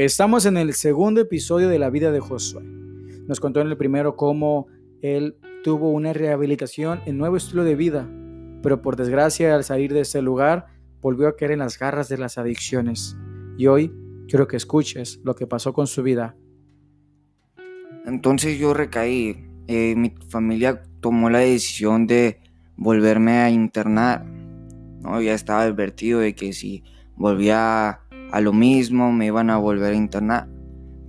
Estamos en el segundo episodio de la vida de Josué. Nos contó en el primero cómo él tuvo una rehabilitación en nuevo estilo de vida, pero por desgracia al salir de ese lugar volvió a caer en las garras de las adicciones. Y hoy quiero que escuches lo que pasó con su vida. Entonces yo recaí. Eh, mi familia tomó la decisión de volverme a internar. ¿no? Ya estaba advertido de que si volvía a lo mismo, me iban a volver a internar.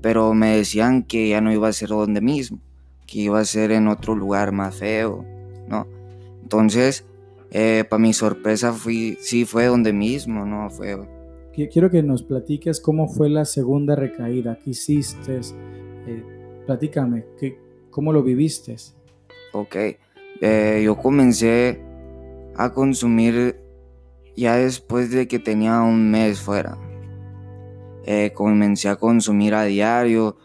Pero me decían que ya no iba a ser donde mismo, que iba a ser en otro lugar más feo, ¿no? Entonces, eh, para mi sorpresa, fui, sí fue donde mismo, ¿no? Fue... Quiero que nos platiques cómo fue la segunda recaída, qué hiciste, eh, platícame, ¿qué, ¿cómo lo viviste? Ok, eh, yo comencé a consumir ya después de que tenía un mes fuera. Eh, comencé a consumir a diario.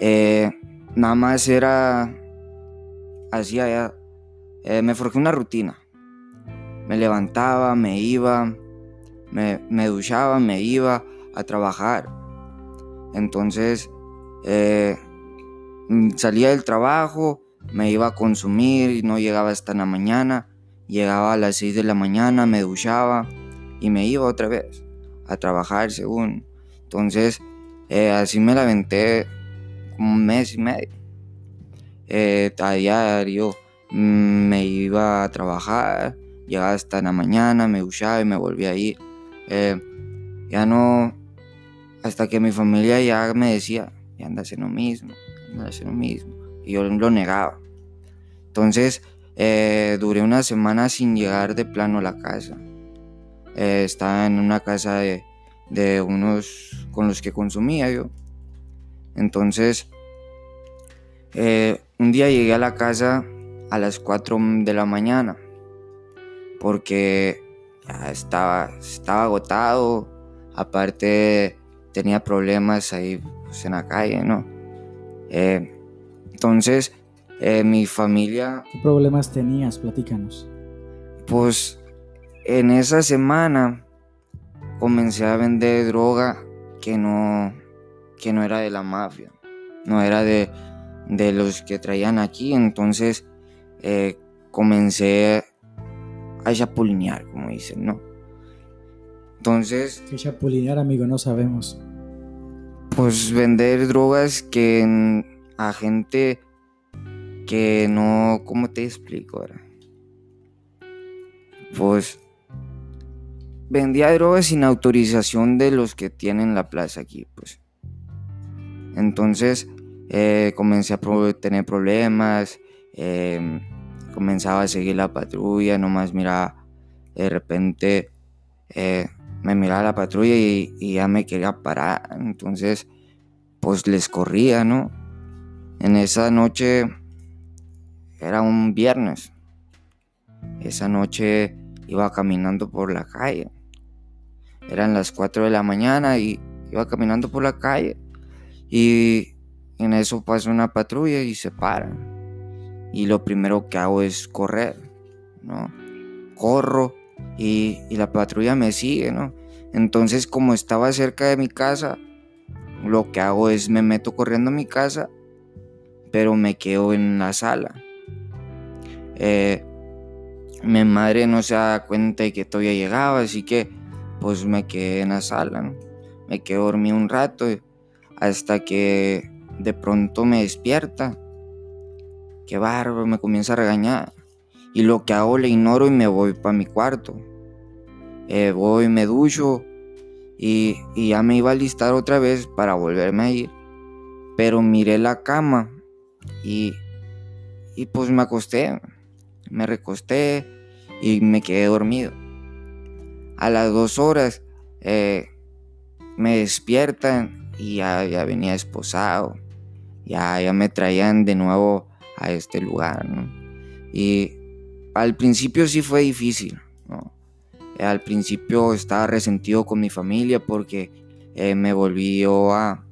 Eh, nada más era hacía ya. Eh, me forjé una rutina. Me levantaba, me iba, me, me duchaba, me iba a trabajar. Entonces salía del trabajo, me iba a consumir y no llegaba hasta la mañana. Llegaba a las 6 de la mañana, me duchaba y me iba otra vez a trabajar según. Entonces, eh, así me la aventé un mes y medio. Eh, a diario mm, me iba a trabajar, llegaba hasta la mañana, me duchaba y me volvía a ir. Eh, ya no, hasta que mi familia ya me decía, ya andas en lo mismo, andas en lo mismo. Y yo lo negaba. Entonces, duré una semana sin llegar de plano a la casa. estaba en una casa de, de unos con los que consumía yo. Entonces, eh, un día llegué a la casa a las 4 de la mañana porque ya estaba, estaba agotado, aparte tenía problemas ahí pues, en la calle, ¿no? Eh, entonces, eh, mi familia... ¿Qué problemas tenías? Platícanos. Pues en esa semana comencé a vender droga que no, que no era de la mafia, no era de, los que traían aquí, entonces eh, comencé a chapulinear, como dicen, ¿no? Entonces... ¿Qué chapulinear, amigo? No sabemos. Pues vender drogas que a gente que no... ¿Cómo te explico ahora? Pues vendía drogas sin autorización de los que tienen la plaza aquí, pues. Entonces eh, comencé a tener problemas, em, comenzaba a seguir la patrulla, nomás miraba, de repente eh, me miraba la patrulla y, y, ya me quería parar, entonces pues les corría, ¿no? En esa noche era un viernes, esa noche iba caminando por la calle eran las 4 de la mañana y iba caminando por la calle y en eso pasa una patrulla y se para. Y lo primero que hago es correr, ¿no? Corro y, la patrulla me sigue, ¿no? Entonces como estaba cerca de mi casa, lo que hago es me meto corriendo a mi casa, pero me quedo en la sala. Eh, mi madre no se da cuenta de que todavía llegaba, así que pues me quedé en la sala, ¿no? Me quedé dormido un rato hasta que de pronto me despierta. Qué bárbaro, me comienza a regañar. Y lo que hago le ignoro y me voy para mi cuarto. Eh, voy, me ducho y, y ya me iba a listar otra vez para volverme a ir. Pero miré la cama y, y pues me acosté. Me recosté y me quedé dormido a las dos horas eh, me despiertan y ya, ya, venía esposado. Ya, ya me traían de nuevo a este lugar, Y al principio sí fue difícil, Al principio estaba resentido con mi familia porque eh, me volvió a,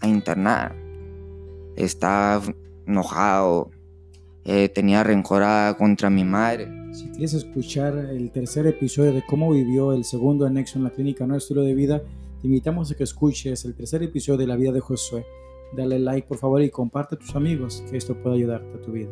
a internar. Estaba enojado, eh, tenía rencor contra mi madre si quieres escuchar el tercer episodio de cómo vivió el segundo anexo en la clínica No Estilo de Vida, Te invitamos a que escuches el tercer episodio de la vida de Josué. Dale like por favor y comparte a tus amigos que esto pueda ayudarte a tu vida.